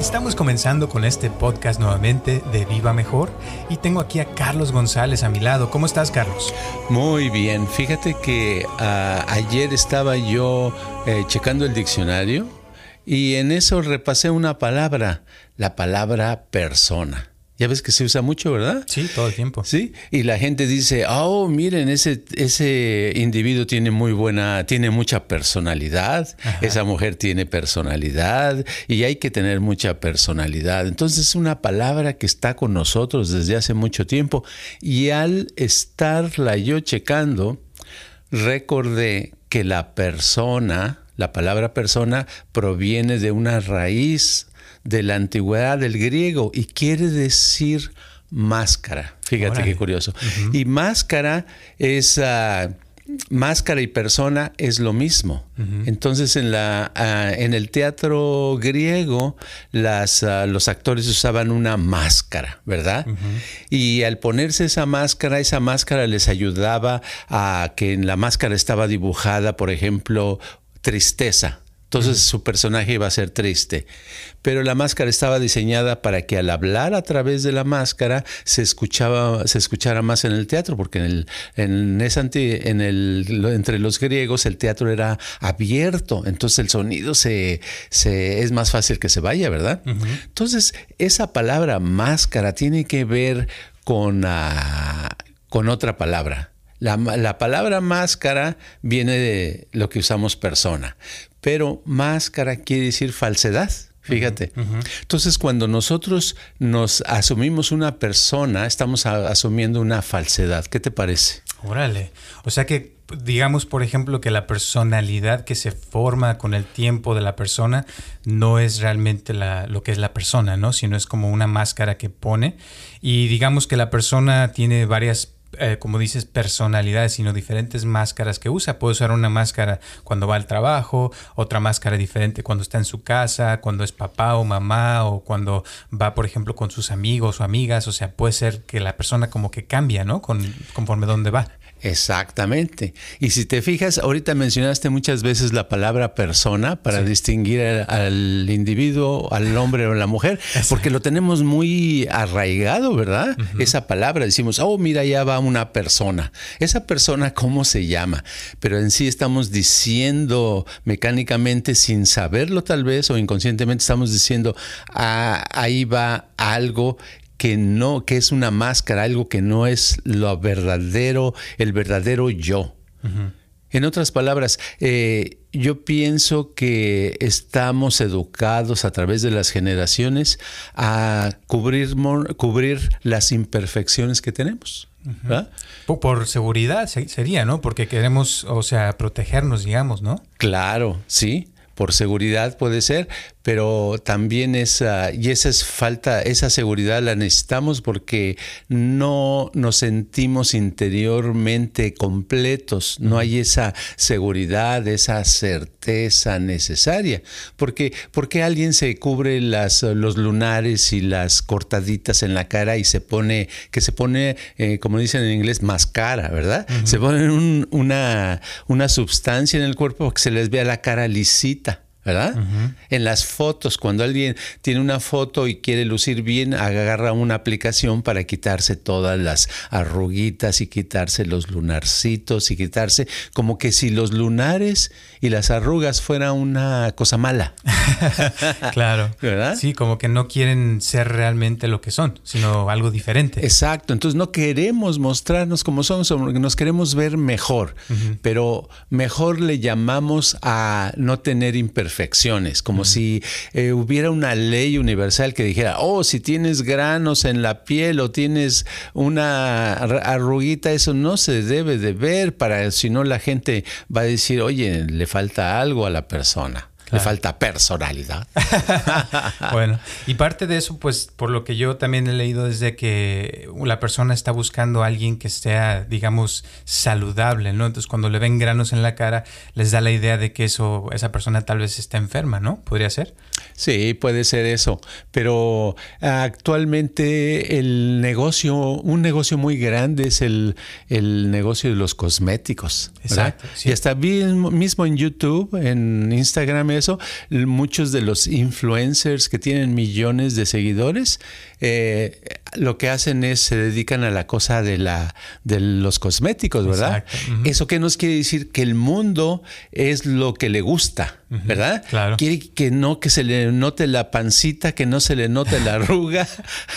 Estamos comenzando con este podcast nuevamente de Viva Mejor y tengo aquí a Carlos González a mi lado. ¿Cómo estás, Carlos? Muy bien. Fíjate que ah, ayer estaba yo eh, checando el diccionario y en eso repasé una palabra, la palabra persona. Ya ves que se usa mucho, ¿verdad? Sí, todo el tiempo. Sí, y la gente dice, oh, miren, ese, ese individuo tiene muy buena, tiene mucha personalidad, esa mujer tiene personalidad y hay que tener mucha personalidad. Entonces es una palabra que está con nosotros desde hace mucho tiempo y al estarla yo checando, recordé que la persona, la palabra persona proviene de una raíz de la antigüedad del griego y quiere decir máscara. Fíjate qué curioso. Y máscara es... Ah, máscara y persona es lo mismo. Entonces en, la, ah, en el teatro griego las, ah, los actores usaban una máscara, ¿verdad? Y al ponerse esa máscara, esa máscara les ayudaba a que en la máscara estaba dibujada, por ejemplo, tristeza. Entonces su personaje iba a ser triste. Pero la máscara estaba diseñada para que al hablar a través de la máscara se escuchaba, se escuchara más en el teatro, porque en el, en en el, entre los griegos el teatro era abierto, entonces el sonido se, se es más fácil que se vaya, ¿verdad? Entonces, esa palabra máscara tiene que ver con, ah, con otra palabra. La, la, palabra máscara viene de lo que usamos persona, pero máscara quiere decir falsedad. Fíjate. Entonces, cuando nosotros nos asumimos una persona, estamos asumiendo una falsedad. ¿Qué te parece? Órale. O sea que, digamos, por ejemplo, que la personalidad que se forma con el tiempo de la persona no es realmente la, lo que es la persona, ¿no? Sino es como una máscara que pone. Y digamos que la persona tiene varias eh, como dices, personalidades, sino diferentes máscaras que usa. Puede usar una máscara cuando va al trabajo, otra máscara diferente cuando está en su casa, cuando es papá o mamá, o cuando va, por ejemplo, con sus amigos o amigas. O sea, puede ser que la persona como que cambia, ¿no? Con, conforme dónde va. Exactamente. Y si te fijas, ahorita mencionaste muchas veces la palabra persona para distinguir al, individuo, al hombre o la mujer, porque lo tenemos muy arraigado, ¿verdad? Esa palabra, decimos, oh, mira, ya va una persona. Esa persona, ¿cómo se llama? Pero en sí estamos diciendo mecánicamente, sin saberlo tal vez, o inconscientemente estamos diciendo, ah, ahí va algo que no, que es una máscara, algo que no es lo verdadero, el verdadero yo. En otras palabras, eh, yo pienso que estamos educados a través de las generaciones a cubrir, cubrir las imperfecciones que tenemos. Por, seguridad sería, ¿no? Porque queremos, o sea, protegernos, digamos, ¿no? Claro, sí por seguridad puede ser, pero también esa, y esa es falta, esa seguridad la necesitamos porque no nos sentimos interiormente completos, no hay esa seguridad, esa certeza necesaria. Porque, porque alguien se cubre las, los lunares y las cortaditas en la cara y se pone, que se pone, eh, como dicen en inglés, máscara, ¿verdad? Se pone una, una sustancia en el cuerpo que se les vea la cara lisita. ¿Verdad? En las fotos, cuando alguien tiene una foto y quiere lucir bien, agarra una aplicación para quitarse todas las arruguitas y quitarse los lunarcitos y quitarse como que si los lunares y las arrugas fuera una cosa mala. claro. ¿Verdad? Sí, como que no quieren ser realmente lo que son, sino algo diferente. Exacto. Entonces no queremos mostrarnos como somos, nos queremos ver mejor, pero mejor le llamamos a no tener imperfecciones imperfecciones, como si eh, hubiera una ley universal que dijera, oh, si tienes granos en la piel o tienes una arruguita, eso no se debe de ver, para si no la gente va a decir, oye, le falta algo a la persona. Le falta personalidad. bueno, y parte de eso, pues, por lo que yo también he leído, es de que la persona está buscando a alguien que sea, digamos, saludable, ¿no? Entonces, cuando le ven granos en la cara, les da la idea de que eso, esa persona tal vez está enferma, ¿no? ¿Podría ser? Sí, puede ser eso. Pero actualmente el negocio, un negocio muy grande es el, negocio de los cosméticos. Exacto. Y hasta mismo en YouTube, en Instagram, eso, muchos de los influencers que tienen millones de seguidores, eh, lo que hacen es se dedican a la cosa de la de los cosméticos, ¿verdad? Eso que nos quiere decir que el mundo es lo que le gusta, ¿verdad? Claro. Quiere que no que se le note la pancita, que no se le note la arruga,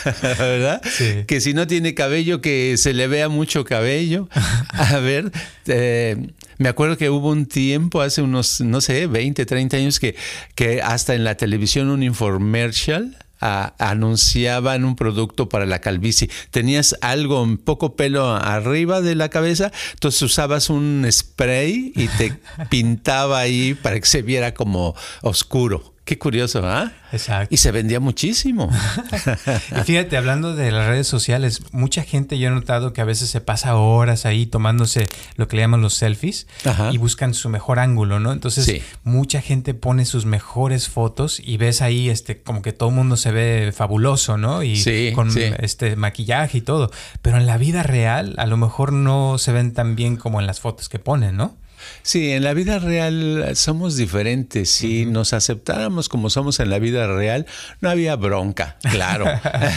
¿verdad? Que si no tiene cabello, que se le vea mucho cabello. A ver, eh, me acuerdo que hubo un tiempo, hace unos, no sé, 20, 30 años, que, que hasta en la televisión un infomercial anunciaban un producto para la calvicie. Tenías algo, un poco pelo arriba de la cabeza, entonces usabas un spray y te pintaba ahí para que se viera como oscuro. Qué curioso, ¿ah? Exacto. Y se vendía muchísimo. y fíjate, hablando de las redes sociales, mucha gente yo he notado que a veces se pasa horas ahí tomándose lo que le llaman los selfies y buscan su mejor ángulo, ¿no? Entonces, mucha gente pone sus mejores fotos y ves ahí este como que todo el mundo se ve fabuloso, ¿no? Y con este maquillaje y todo. Pero en la vida real, a lo mejor no se ven tan bien como en las fotos que ponen, ¿no? Sí, en la vida real somos diferentes. Si nos aceptáramos como somos en la vida real, no había bronca, claro.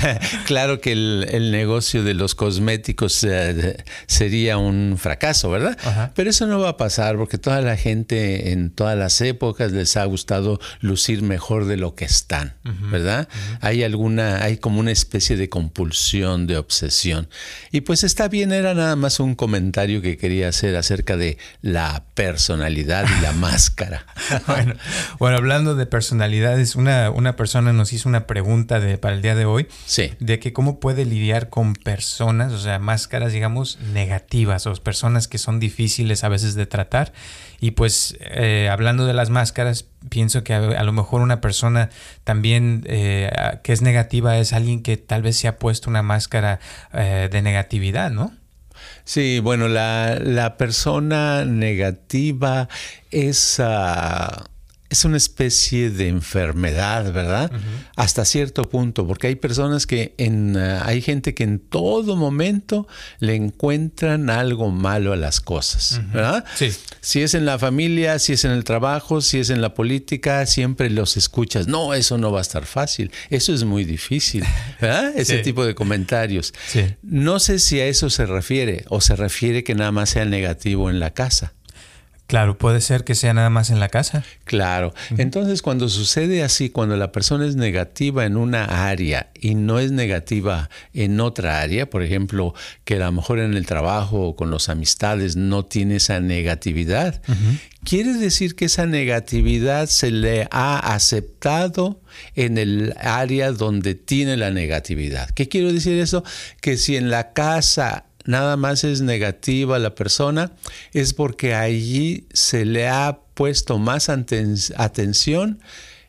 claro que el, negocio de los cosméticos eh, sería un fracaso, ¿verdad? Pero eso no va a pasar porque toda la gente en todas las épocas les ha gustado lucir mejor de lo que están, ¿verdad? Hay alguna, hay como una especie de compulsión, de obsesión. Y pues está bien, era nada más un comentario que quería hacer acerca de la personalidad y la máscara. bueno, bueno, hablando de personalidades, una, una persona nos hizo una pregunta de, para el día de hoy. Sí. De que cómo puede lidiar con personas, o sea, máscaras, digamos, negativas o personas que son difíciles a veces de tratar. Y pues, eh, hablando de las máscaras, pienso que a, lo mejor una persona también eh, que es negativa es alguien que tal vez se ha puesto una máscara eh, de negatividad, ¿no? Sí, bueno, la, la persona negativa es... Ah, es una especie de enfermedad, ¿verdad? Hasta cierto punto, porque hay personas que en, eh, hay gente que en todo momento le encuentran algo malo a las cosas, ¿verdad? Sí. Si es en la familia, si es en el trabajo, si es en la política, siempre los escuchas. No, eso no va a estar fácil, eso es muy difícil, ¿verdad? Ese tipo de comentarios. Sí. No sé si a eso se refiere o se refiere que nada más sea negativo en la casa. Claro, puede ser que sea nada más en la casa. Claro. Entonces, cuando sucede así, cuando la persona es negativa en una área y no es negativa en otra área, por ejemplo, que a lo mejor en el trabajo o con las amistades no tiene esa negatividad, quiere decir que esa negatividad se le ha aceptado en el área donde tiene la negatividad. ¿Qué quiero decir eso? Que si en la casa nada más es negativa la persona, es porque allí se le ha puesto más atención.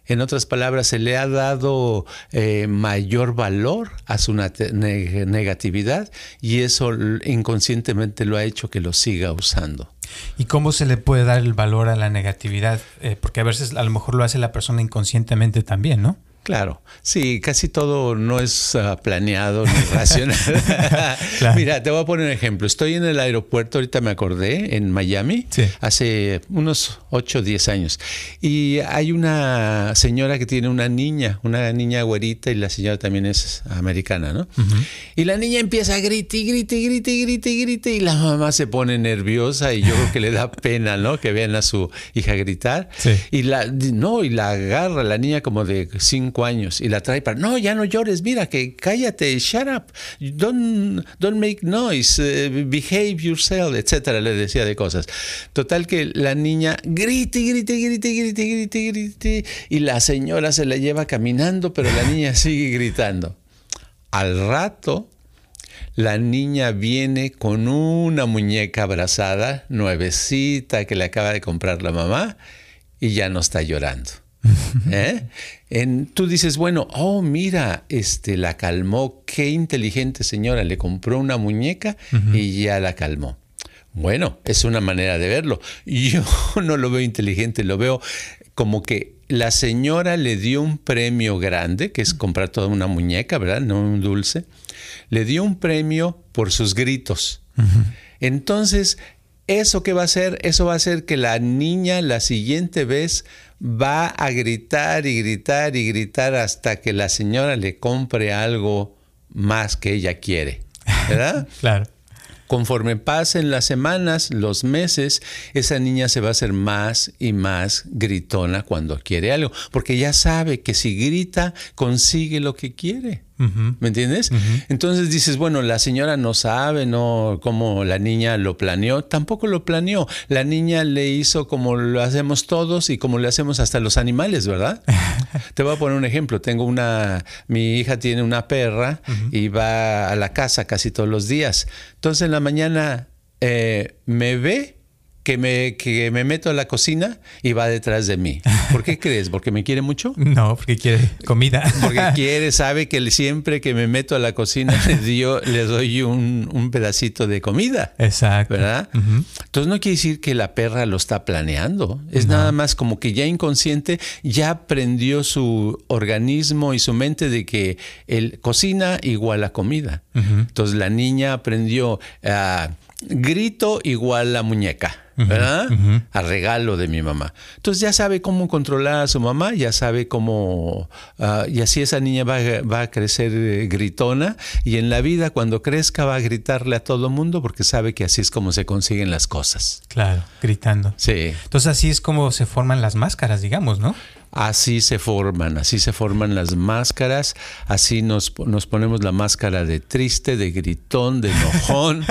En otras palabras, se le ha dado eh, mayor valor a su negatividad y eso inconscientemente lo ha hecho que lo siga usando. ¿Y cómo se le puede dar el valor a la negatividad? Eh, porque a veces a lo mejor lo hace la persona inconscientemente también, ¿no? Claro, sí, casi todo no es ah, planeado ni racional. Mira, te voy a poner un ejemplo. Estoy en el aeropuerto, ahorita me acordé, en Miami, hace unos 8 o 10 años. Y hay una señora que tiene una niña, una niña güerita, y la señora también es americana, ¿no? Y la niña empieza a gritar, grite, grite, grite, grite, y la mamá se pone nerviosa y yo creo que le da pena, ¿no? Que vean a su hija gritar. Y la, no, y la agarra la niña como de 5 cinco años y la trae para, no, ya no llores, mira, que cállate, shut up, don't, don't make noise, eh, behave yourself, etcétera, le decía de cosas. Total que la niña grite, grite, grite, grite, grite, grite, y la señora se la lleva caminando, pero la niña sigue gritando. Al rato, la niña viene con una muñeca abrazada, nuevecita, que le acaba de comprar la mamá, y ya no está llorando. ¿Eh? En, tú dices, bueno, oh, mira, este, la calmó, qué inteligente señora, le compró una muñeca y ya la calmó. Bueno, es una manera de verlo. Yo no lo veo inteligente, lo veo como que la señora le dio un premio grande, que es comprar toda una muñeca, ¿verdad? No un dulce. Le dio un premio por sus gritos. Entonces, ¿eso qué va a hacer? Eso va a hacer que la niña la siguiente vez va a gritar y gritar y gritar hasta que la señora le compre algo más que ella quiere. ¿Verdad? claro. Conforme pasen las semanas, los meses, esa niña se va a hacer más y más gritona cuando quiere algo, porque ya sabe que si grita, consigue lo que quiere. ¿Me entiendes? Entonces dices, bueno, la señora no sabe, no cómo la niña lo planeó, tampoco lo planeó. La niña le hizo como lo hacemos todos y como le hacemos hasta los animales, ¿verdad? Te voy a poner un ejemplo. Tengo una, mi hija tiene una perra y va a la casa casi todos los días. Entonces en la mañana eh, me ve que me, que me meto a la cocina y va detrás de mí. ¿Por qué crees? ¿Porque me quiere mucho? No, porque quiere comida. Porque quiere, sabe que siempre que me meto a la cocina le, dio, le doy un, un, pedacito de comida. Exacto. ¿Verdad? Entonces no quiere decir que la perra lo está planeando. Es nada más como que ya inconsciente, ya aprendió su organismo y su mente de que el cocina igual a comida. Entonces la niña aprendió a grito igual a muñeca. ¿verdad? A regalo de mi mamá. Entonces ya sabe cómo controlar a su mamá, ya sabe cómo... Uh, y así esa niña va, va a crecer eh, gritona y en la vida cuando crezca va a gritarle a todo mundo porque sabe que así es como se consiguen las cosas. Claro, gritando. Sí. Entonces así es como se forman las máscaras, digamos, ¿no? Así se forman, así se forman las máscaras, así nos, nos ponemos la máscara de triste, de gritón, de enojón.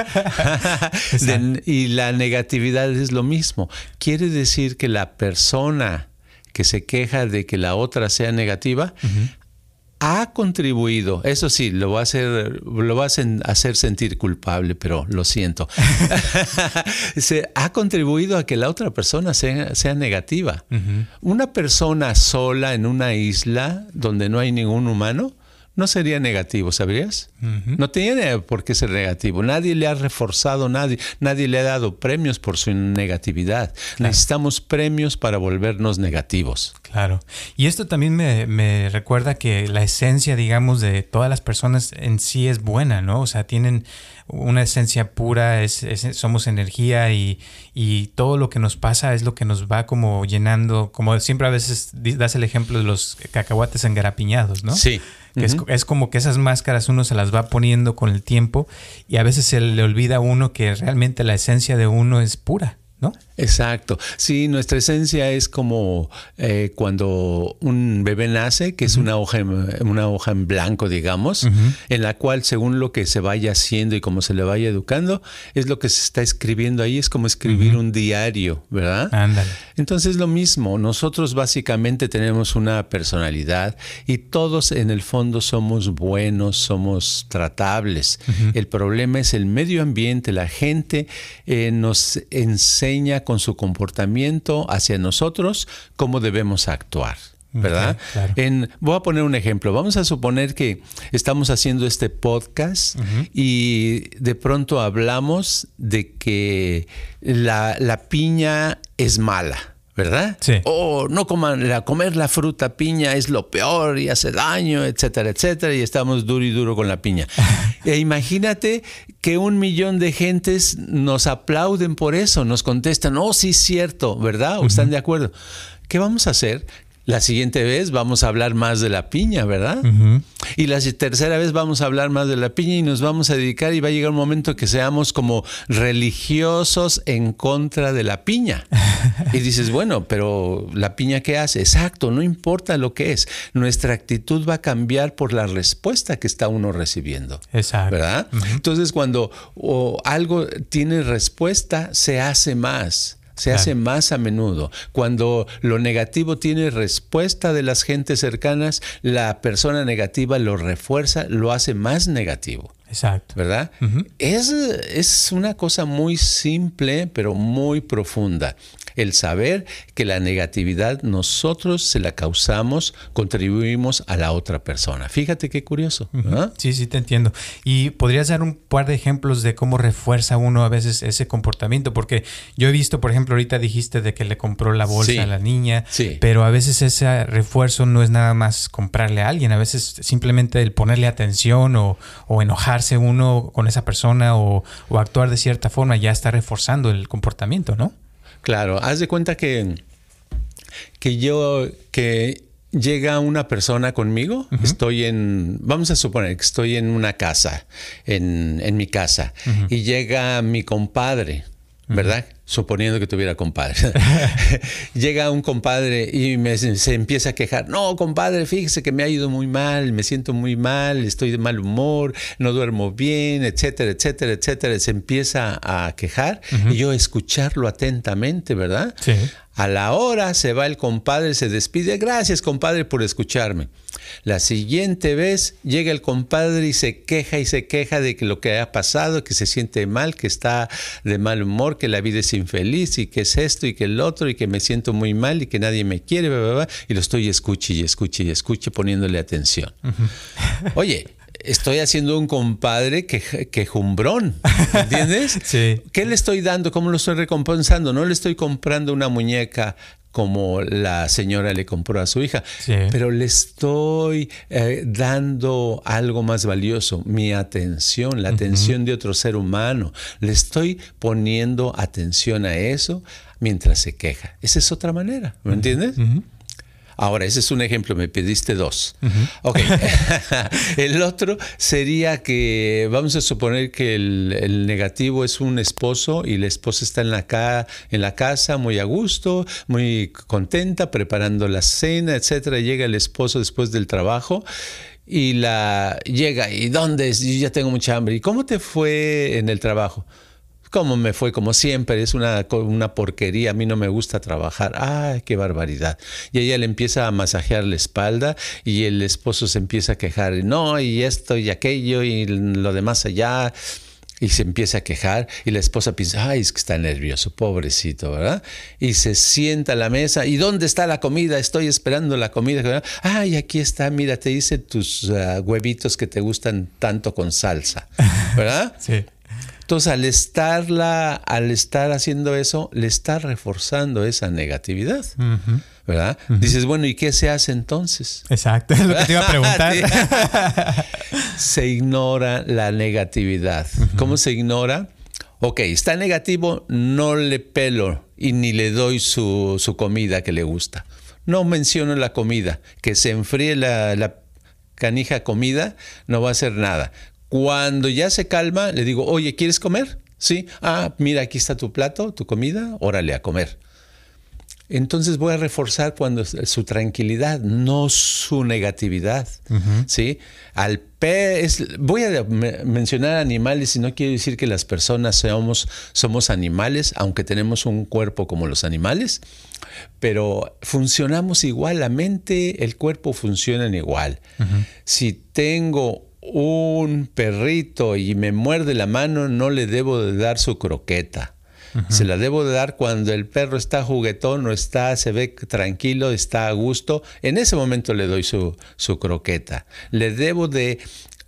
de, y la negatividad es lo mismo. Quiere decir que la persona que se queja de que la otra sea negativa, ha contribuido, eso sí, lo va a hacer, lo va a hacer sentir culpable, pero lo siento. Se, ha contribuido a que la otra persona sea, sea negativa. Una persona sola en una isla donde no hay ningún humano, no sería negativo, ¿sabrías? No tiene por qué ser negativo. Nadie le ha reforzado, nadie, nadie le ha dado premios por su negatividad. Necesitamos premios para volvernos negativos. Claro. Y esto también me, recuerda que la esencia, digamos, de todas las personas en sí es buena, ¿no? O sea, tienen una esencia pura, es, somos energía y, y, todo lo que nos pasa es lo que nos va como llenando, como siempre a veces das el ejemplo de los cacahuates engarapiñados, ¿no? Sí es, como que esas máscaras uno se las va poniendo con el tiempo y a veces se le olvida a uno que realmente la esencia de uno es pura. ¿no? Exacto. Sí, nuestra esencia es como eh, cuando un bebé nace, que es una, hoja en, una hoja en blanco, digamos, en la cual según lo que se vaya haciendo y cómo se le vaya educando, es lo que se está escribiendo ahí, es como escribir un diario, ¿verdad? Ándale. Entonces lo mismo, nosotros básicamente tenemos una personalidad y todos en el fondo somos buenos, somos tratables. El problema es el medio ambiente, la gente eh, nos enseña con su comportamiento hacia nosotros cómo debemos actuar. ¿verdad? en, voy a poner un ejemplo. Vamos a suponer que estamos haciendo este podcast y de pronto hablamos de que la, la piña es mala. ¿Verdad? Sí. O no coman, la, comer la fruta piña es lo peor y hace daño, etcétera, etcétera, y estamos duro y duro con la piña. e imagínate que un millón de gentes nos aplauden por eso, nos contestan, oh, sí, cierto, ¿verdad? ¿O están de acuerdo? ¿Qué vamos a hacer? La siguiente vez vamos a hablar más de la piña, ¿verdad? Y la tercera vez vamos a hablar más de la piña y nos vamos a dedicar y va a llegar un momento que seamos como religiosos en contra de la piña. Y dices, bueno, pero la piña qué hace? Exacto, no importa lo que es. Nuestra actitud va a cambiar por la respuesta que está uno recibiendo. Exacto. ¿Verdad? Entonces, cuando algo tiene respuesta, se hace más se hace más a menudo. Cuando lo negativo tiene respuesta de las gentes cercanas, la persona negativa lo refuerza, lo hace más negativo. Exacto. ¿Verdad? es, es una cosa muy simple, pero muy profunda el saber que la negatividad nosotros se la causamos, contribuimos a la otra persona. Fíjate qué curioso. Sí, sí, te entiendo. Y podrías dar un par de ejemplos de cómo refuerza uno a veces ese comportamiento, porque yo he visto, por ejemplo, ahorita dijiste de que le compró la bolsa a la niña, pero a veces ese refuerzo no es nada más comprarle a alguien, a veces simplemente el ponerle atención o, enojarse uno con esa persona o, o actuar de cierta forma ya está reforzando el comportamiento, ¿no? Claro, haz de cuenta que, que yo, que llega una persona conmigo, estoy en, vamos a suponer que estoy en una casa, en, en mi casa, y llega mi compadre, ¿verdad? Suponiendo que tuviera compadre. Llega un compadre y me, se empieza a quejar. No, compadre, fíjese que me ha ido muy mal, me siento muy mal, estoy de mal humor, no duermo bien, etcétera, etcétera, etcétera. Se empieza a quejar y yo escucharlo atentamente, ¿verdad? Sí. A la hora se va el compadre, se despide. Gracias, compadre, por escucharme. La siguiente vez llega el compadre y se queja y se queja de que lo que ha pasado, que se siente mal, que está de mal humor, que la vida es infeliz y que es esto y que el otro y que me siento muy mal y que nadie me quiere, y lo estoy escuche y escuche y escuche poniéndole atención. Oye, estoy haciendo un compadre que, quejumbrón, ¿entiendes? sí. ¿Qué le estoy dando? ¿Cómo lo estoy recompensando? No le estoy comprando una muñeca como la señora le compró a su hija, pero le estoy eh, dando algo más valioso, mi atención, la atención de otro ser humano. Le estoy poniendo atención a eso mientras se queja. Esa es otra manera, ¿me entiendes? Ahora, ese es un ejemplo, me pediste dos. Ok. el otro sería que, vamos a suponer que el, negativo es un esposo y la esposa está en la, en la casa muy a gusto, muy contenta, preparando la cena, etcétera. Llega el esposo después del trabajo y la llega y ¿dónde es? Yo ya tengo mucha hambre. ¿Y cómo te fue en el trabajo? Como me fue, como siempre, es una, una porquería, a mí no me gusta trabajar. ¡Ay, qué barbaridad! Y ella le empieza a masajear la espalda y el esposo se empieza a quejar, no, y esto y aquello y lo demás allá. Y se empieza a quejar y la esposa piensa, ay, es que está nervioso, pobrecito, ¿verdad? Y se sienta a la mesa, ¿y dónde está la comida? Estoy esperando la comida. Ay, aquí está, mira, te hice tus ah, huevitos que te gustan tanto con salsa, ¿verdad? sí. Entonces, al estarla, al estar haciendo eso, le está reforzando esa negatividad. ¿Verdad? Dices, bueno, ¿y qué se hace entonces? Exacto, es lo que te iba a preguntar. se ignora la negatividad. ¿Cómo se ignora? Ok, está negativo, no le pelo y ni le doy su, comida que le gusta. No menciono la comida. Que se enfríe la, la canija comida, no va a hacer nada. Cuando ya se calma, le digo, oye, ¿quieres comer? Sí. Ah, mira, aquí está tu plato, tu comida, órale a comer. Entonces voy a reforzar cuando su tranquilidad, no su negatividad. ¿sí? Al voy a mencionar animales y no quiero decir que las personas somos, somos animales, aunque tenemos un cuerpo como los animales, pero funcionamos igual, la mente, el cuerpo funcionan igual. Si tengo un perrito y me muerde la mano, no le debo de dar su croqueta. Se la debo de dar cuando el perro está juguetón o está, se ve tranquilo, está a gusto. En ese momento le doy su, su croqueta. Le debo de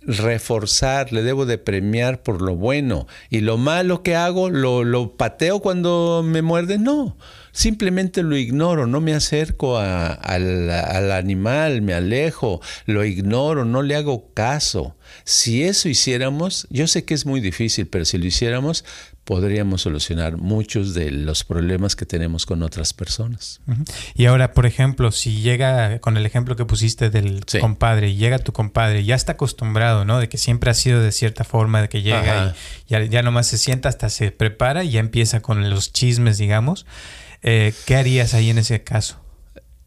reforzar, le debo de premiar por lo bueno. Y lo malo que hago, lo, lo pateo cuando me muerde, no simplemente lo ignoro, no me acerco al, animal, me alejo, lo ignoro, no le hago caso. Si eso hiciéramos, yo sé que es muy difícil, pero si lo hiciéramos, podríamos solucionar muchos de los problemas que tenemos con otras personas. Y ahora, por ejemplo, si llega con el ejemplo que pusiste del compadre, llega tu compadre, ya está acostumbrado, ¿no? De que siempre ha sido de cierta forma, de que llega y ya, ya nomás se sienta hasta se prepara y ya empieza con los chismes, digamos. Eh, ¿Qué harías ahí en ese caso?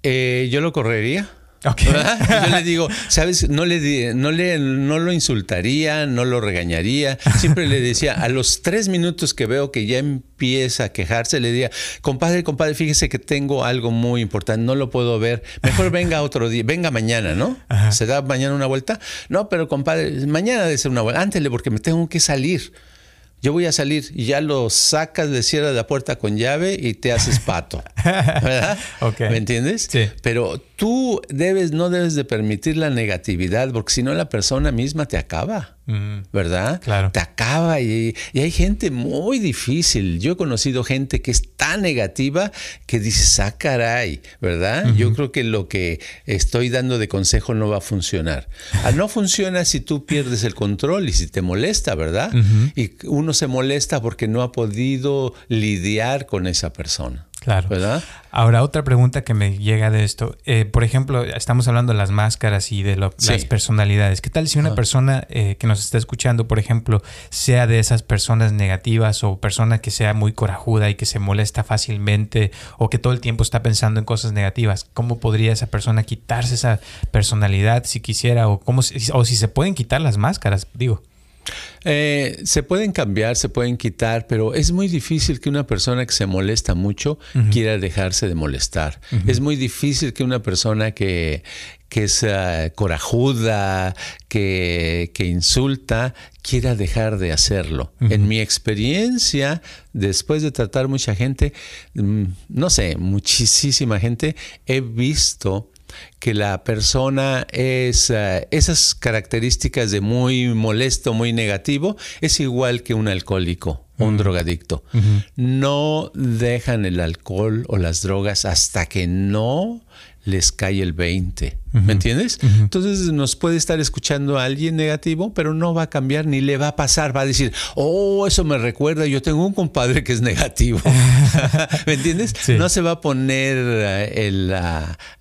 Eh, yo lo correría. Yo le digo, ¿sabes? No le, no le no lo insultaría, no lo regañaría. Siempre le decía, a los tres minutos que veo que ya empieza a quejarse, le diría, compadre, compadre, fíjese que tengo algo muy importante, no lo puedo ver. Mejor venga otro día, venga mañana, ¿no? ¿Se da mañana una vuelta? No, pero compadre, mañana debe ser una vuelta. Ántele, porque me tengo que salir yo voy a salir y ya lo sacas, le cierras la puerta con llave y te haces pato. ¿Verdad? ¿Me entiendes? Sí. Pero tú debes, no debes de permitir la negatividad, porque si no la persona misma te acaba. ¿Verdad? Claro. Te acaba y, hay gente muy difícil. Yo he conocido gente que es tan negativa que dice, ah, caray, ¿verdad? Yo creo que lo que estoy dando de consejo no va a funcionar. Ah, no funciona si tú pierdes el control y si te molesta, ¿verdad? Y uno se molesta porque no ha podido lidiar con esa persona. Claro. ¿Verdad? Ahora, otra pregunta que me llega de esto. Eh, por ejemplo, estamos hablando de las máscaras y de las personalidades. ¿Qué tal si una persona eh, que nos está escuchando, por ejemplo, sea de esas personas negativas o persona que sea muy corajuda y que se molesta fácilmente o que todo el tiempo está pensando en cosas negativas? ¿Cómo podría esa persona quitarse esa personalidad si quisiera o, cómo, o si se pueden quitar las máscaras? Digo. Eh, se pueden cambiar, se pueden quitar, pero es muy difícil que una persona que se molesta mucho quiera dejarse de molestar. Es muy difícil que una persona que, que es eh, corajuda, que, que, insulta, quiera dejar de hacerlo. En mi experiencia, después de tratar mucha gente, mm, no sé, muchísima gente, he visto que la persona es eh, esas características de muy molesto, muy negativo, es igual que un alcohólico un drogadicto. No dejan el alcohol o las drogas hasta que no les cae el 20. ¿Me entiendes? Entonces nos puede estar escuchando a alguien negativo, pero no va a cambiar ni le va a pasar. Va a decir, oh, eso me recuerda, yo tengo un compadre que es negativo. ¿Me entiendes? No se va a poner eh, el,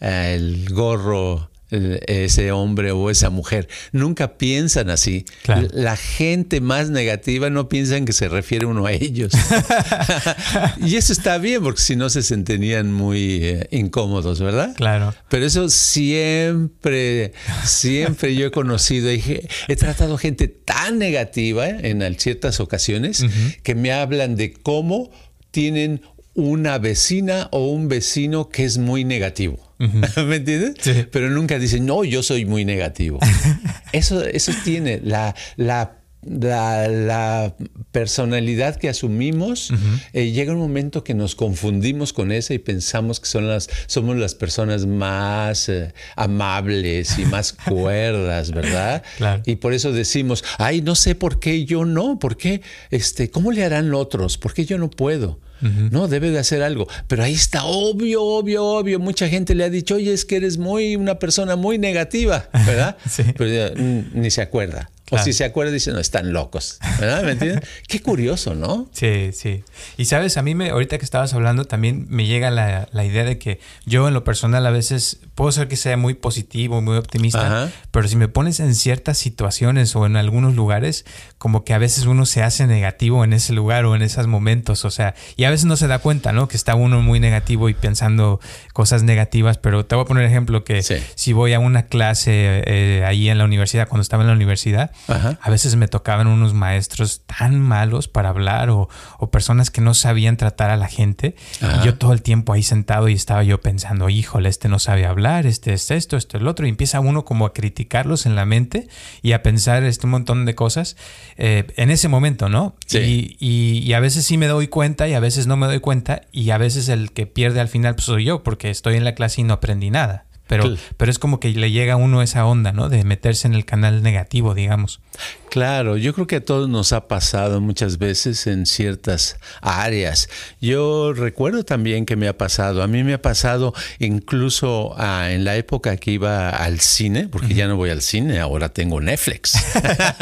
eh, el gorro ese hombre o esa mujer. Nunca piensan así. La gente más negativa no piensa en que se refiere uno a ellos. y eso está bien, porque si no se sentirían muy eh, incómodos, ¿verdad? Claro. Pero eso siempre, siempre yo he conocido, he, he tratado gente tan negativa en ciertas ocasiones que me hablan de cómo tienen una vecina o un vecino que es muy negativo. ¿Me entiendes? Pero nunca dicen, no, yo soy muy negativo. eso, eso tiene la, la la, personalidad que asumimos, eh, llega un momento que nos confundimos con esa y pensamos que son las, somos las personas más eh, amables y más cuerdas, ¿verdad? Y por eso decimos, ay, no sé por qué yo no, ¿por qué? Este, ¿Cómo le harán otros? ¿Por qué yo no puedo? No, debe de hacer algo. Pero ahí está, obvio, obvio, obvio. Mucha gente le ha dicho, oye, es que eres muy una persona muy negativa, ¿verdad? sí. Pero ni se acuerda. O si se acuerda, dice, no, están locos. ¿Verdad? ¿Me entiendes? Qué curioso, ¿no? Sí, sí. Y sabes, a mí me, ahorita que estabas hablando, también me llega la, idea de que yo en lo personal a veces puedo ser que sea muy positivo, muy optimista, pero si me pones en ciertas situaciones o en algunos lugares, como que a veces uno se hace negativo en ese lugar o en esos momentos. O sea, y a veces no se da cuenta, ¿no? Que está uno muy negativo y pensando cosas negativas, pero te voy a poner ejemplo que si voy a una clase eh, ahí en la universidad, cuando estaba en la universidad, a veces me tocaban unos maestros tan malos para hablar o, personas que no sabían tratar a la gente. Y yo todo el tiempo ahí sentado y estaba yo pensando, híjole, este no sabe hablar, este es esto, esto es el otro. Y empieza uno como a criticarlos en la mente y a pensar este un montón de cosas eh, en ese momento, ¿no? Y, y, a veces sí me doy cuenta y a veces no me doy cuenta y a veces el que pierde al final pues, soy yo porque estoy en la clase y no aprendí nada. Pero, pero es como que le llega a uno esa onda, ¿no? De meterse en el canal negativo, digamos. Claro, yo creo que a todos nos ha pasado muchas veces en ciertas áreas. Yo recuerdo también que me ha pasado, a mí me ha pasado incluso ah, en la época que iba al cine, porque ya no voy al cine, ahora tengo Netflix.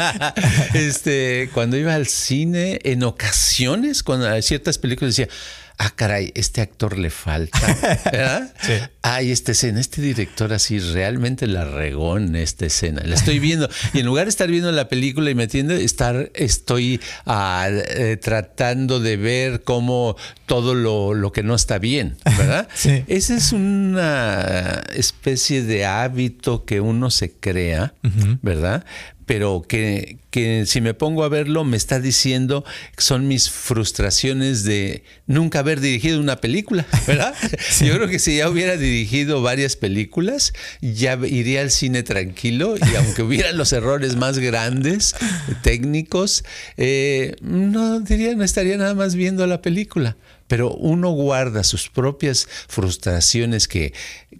este, cuando iba al cine, en ocasiones, cuando ciertas películas decía, ah, caray, este actor le falta. Sí. Ay, esta escena, este director así realmente la regó en esta escena. La estoy viendo. Y en lugar de estar viendo la película y metiendo, estar, estoy ah, eh, tratando de ver cómo todo lo, lo que no está bien, ¿verdad? Sí. Esa es una especie de hábito que uno se crea, ¿verdad? Pero que, que si me pongo a verlo me está diciendo que son mis frustraciones de nunca haber dirigido una película, ¿verdad? Yo creo que si ya hubiera dirigido varias películas, ya iría al cine tranquilo y aunque hubieran los errores más grandes, técnicos, eh, no diría, no estaría nada más viendo la película pero uno guarda sus propias frustraciones que,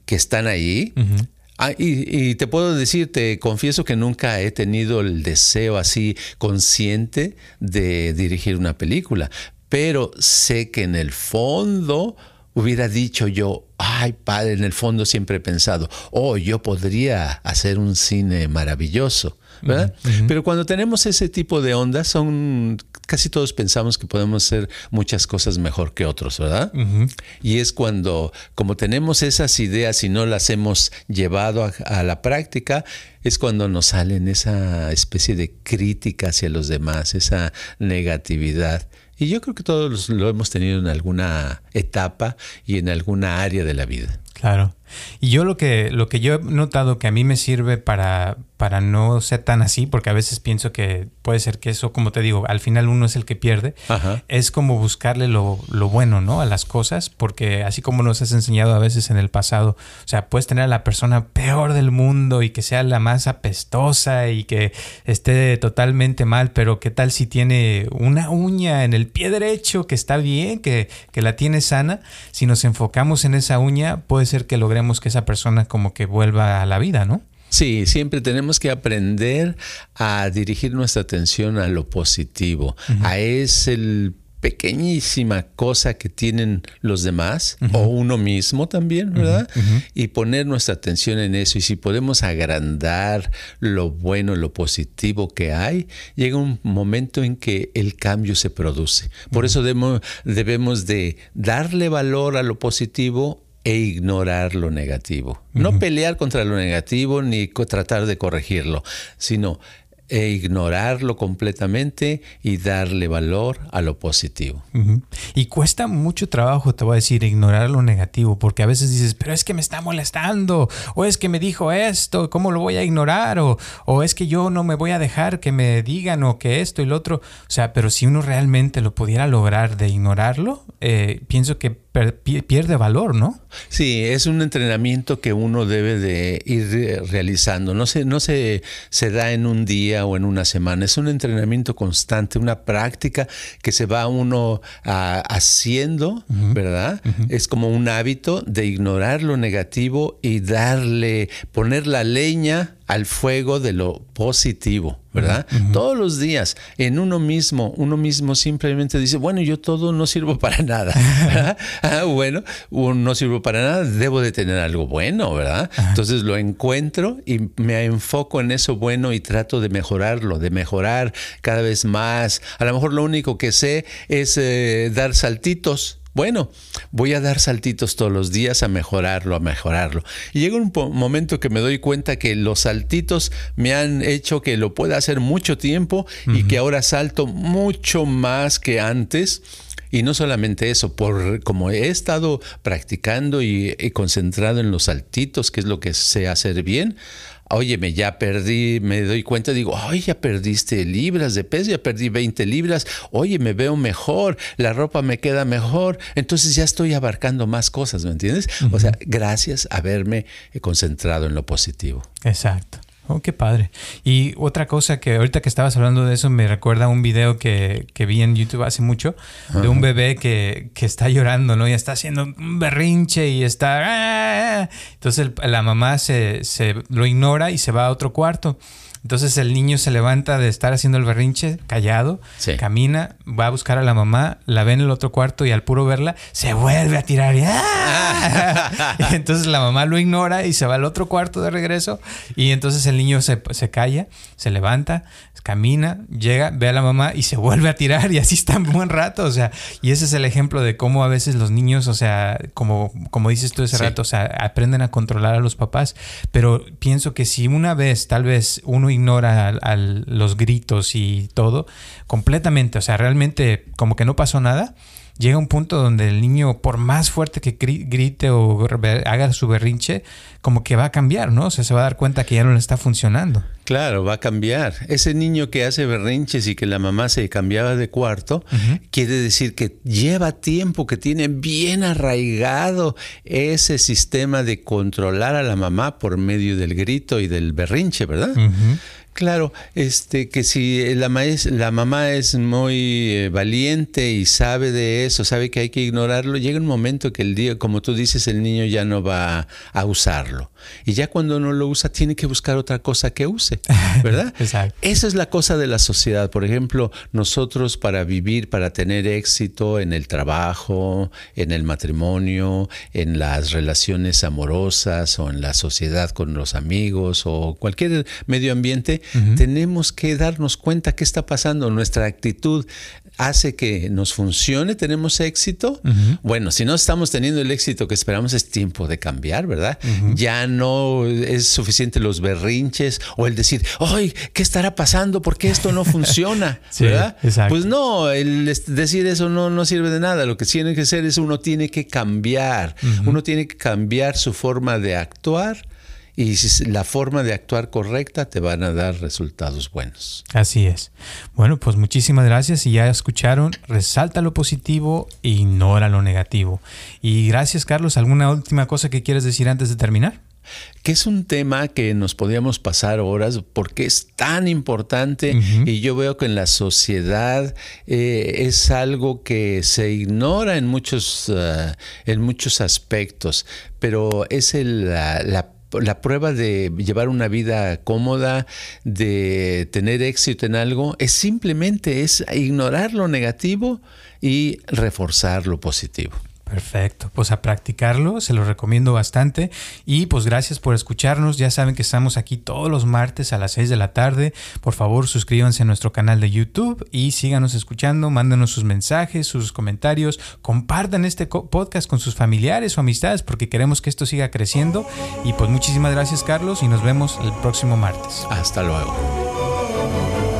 que están ahí. Ah, y, y, te puedo decir, te confieso que nunca he tenido el deseo así consciente de dirigir una película, pero sé que en el fondo hubiera dicho yo, ay padre, en el fondo siempre he pensado, oh, yo podría hacer un cine maravilloso. ¿verdad? Uh -huh. Pero cuando tenemos ese tipo de ondas, son casi todos pensamos que podemos hacer muchas cosas mejor que otros, ¿verdad? Uh -huh. Y es cuando, como tenemos esas ideas y no las hemos llevado a, a, la práctica, es cuando nos salen esa especie de crítica hacia los demás, esa negatividad. Y yo creo que todos lo hemos tenido en alguna etapa y en alguna área de la vida. Claro. Y yo lo que, lo que yo he notado que a mí me sirve para, para no ser tan así, porque a veces pienso que puede ser que eso, como te digo, al final uno es el que pierde, Ajá. es como buscarle lo, lo, bueno, ¿no? A las cosas, porque así como nos has enseñado a veces en el pasado, o sea, puedes tener a la persona peor del mundo y que sea la más apestosa y que esté totalmente mal, pero ¿qué tal si tiene una uña en el pie derecho que está bien, que, que la tiene sana? Si nos enfocamos en esa uña, puede ser que logremos que esa persona como que vuelva a la vida, ¿no? Sí, siempre tenemos que aprender a dirigir nuestra atención a lo positivo, uh -huh. a ese pequeñísima cosa que tienen los demás uh -huh. o uno mismo también, ¿verdad? Uh -huh. Y poner nuestra atención en eso. Y si podemos agrandar lo bueno, lo positivo que hay, llega un momento en que el cambio se produce. Por eso debemos, debemos de darle valor a lo positivo e ignorar lo negativo. Uh -huh. No pelear contra lo negativo ni tratar de corregirlo, sino e ignorarlo completamente y darle valor a lo positivo. Uh -huh. Y cuesta mucho trabajo, te voy a decir, ignorar lo negativo, porque a veces dices, pero es que me está molestando, o es que me dijo esto, ¿cómo lo voy a ignorar? O, o es que yo no me voy a dejar que me digan, o que esto y lo otro. O sea, pero si uno realmente lo pudiera lograr de ignorarlo, eh, pienso que pierde valor, ¿no? Sí, es un entrenamiento que uno debe de ir realizando. No se, no se, se da en un día o en una semana. Es un entrenamiento constante, una práctica que se va uno a, haciendo, uh -huh. ¿verdad? Uh -huh. Es como un hábito de ignorar lo negativo y darle, poner la leña al fuego de lo positivo, ¿verdad? Uh -huh. Todos los días, en uno mismo, uno mismo simplemente dice, bueno, yo todo no sirvo para nada. ah, bueno, no sirvo para nada, debo de tener algo bueno, ¿verdad? Uh -huh. Entonces lo encuentro y me enfoco en eso bueno y trato de mejorarlo, de mejorar cada vez más. A lo mejor lo único que sé es eh, dar saltitos bueno, voy a dar saltitos todos los días a mejorarlo, a mejorarlo. Y llega un momento que me doy cuenta que los saltitos me han hecho que lo pueda hacer mucho tiempo uh -huh. y que ahora salto mucho más que antes. Y no solamente eso, por como he estado practicando y, y concentrado en los saltitos, que es lo que sé hacer bien, óyeme, ya perdí, me doy cuenta, digo, ay, ya perdiste libras de peso, ya perdí 20 libras, oye, me veo mejor, la ropa me queda mejor, entonces ya estoy abarcando más cosas, ¿me entiendes? Uh -huh. O sea, gracias a haberme concentrado en lo positivo. Exacto. Oh, qué padre. Y otra cosa que ahorita que estabas hablando de eso me recuerda un video que, que vi en YouTube hace mucho de un bebé que, que, está llorando, ¿no? Y está haciendo un berrinche y está... ¡Ah! Entonces el, la mamá se, se lo ignora y se va a otro cuarto. Entonces el niño se levanta de estar haciendo el berrinche, callado, sí. camina, va a buscar a la mamá, la ve en el otro cuarto y al puro verla se vuelve a tirar. Y, ¡ah! entonces la mamá lo ignora y se va al otro cuarto de regreso y entonces el niño se, se calla, se levanta, camina, llega, ve a la mamá y se vuelve a tirar y así está un buen rato, o sea, y ese es el ejemplo de cómo a veces los niños, o sea, como, como dices tú ese rato, o sea, aprenden a controlar a los papás, pero pienso que si una vez tal vez uno ignora a los gritos y todo completamente, o sea, realmente como que no pasó nada, llega un punto donde el niño, por más fuerte que grite o haga su berrinche, como que va a cambiar, ¿no? O sea, se va a dar cuenta que ya no le está funcionando. Claro, va a cambiar. Ese niño que hace berrinches y que la mamá se cambiaba de cuarto, quiere decir que lleva tiempo, que tiene bien arraigado ese sistema de controlar a la mamá por medio del grito y del berrinche, ¿verdad? Claro, este, que si la, la mamá es muy eh, valiente y sabe de eso, sabe que hay que ignorarlo, llega un momento que el día, como tú dices, el niño ya no va a usarlo. Y ya cuando no lo usa, tiene que buscar otra cosa que use, ¿verdad? Exacto. Esa es la cosa de la sociedad. Por ejemplo, nosotros para vivir, para tener éxito en el trabajo, en el matrimonio, en las relaciones amorosas o en la sociedad con los amigos o cualquier medio ambiente, tenemos que darnos cuenta qué está pasando. Nuestra actitud hace que nos funcione, tenemos éxito. Bueno, si no estamos teniendo el éxito que esperamos, es tiempo de cambiar, ¿verdad? Ya no es suficiente los berrinches o el decir, ¡ay! ¿Qué estará pasando? ¿Por qué esto no funciona? ¿Verdad? Pues no, el decir eso no, no sirve de nada. Lo que tiene que ser es uno tiene que cambiar. Uno tiene que cambiar su forma de actuar y la forma de actuar correcta te van a dar resultados buenos. Así es. Bueno, pues muchísimas gracias y ya escucharon, resalta lo positivo e ignora lo negativo. Y gracias Carlos, ¿alguna última cosa que quieres decir antes de terminar? que es un tema que nos podíamos pasar horas porque es tan importante y yo veo que en la sociedad eh, es algo que se ignora en muchos, uh, en muchos aspectos, pero es el, la, la la prueba de llevar una vida cómoda, de tener éxito en algo, es simplemente es ignorar lo negativo y reforzar lo positivo. Perfecto, pues a practicarlo, se lo recomiendo bastante. Y pues gracias por escucharnos, ya saben que estamos aquí todos los martes a las 6 de la tarde, por favor suscríbanse a nuestro canal de YouTube y síganos escuchando, mándenos sus mensajes, sus comentarios, compartan este podcast con sus familiares o amistades porque queremos que esto siga creciendo. Y pues muchísimas gracias Carlos y nos vemos el próximo martes. Hasta luego.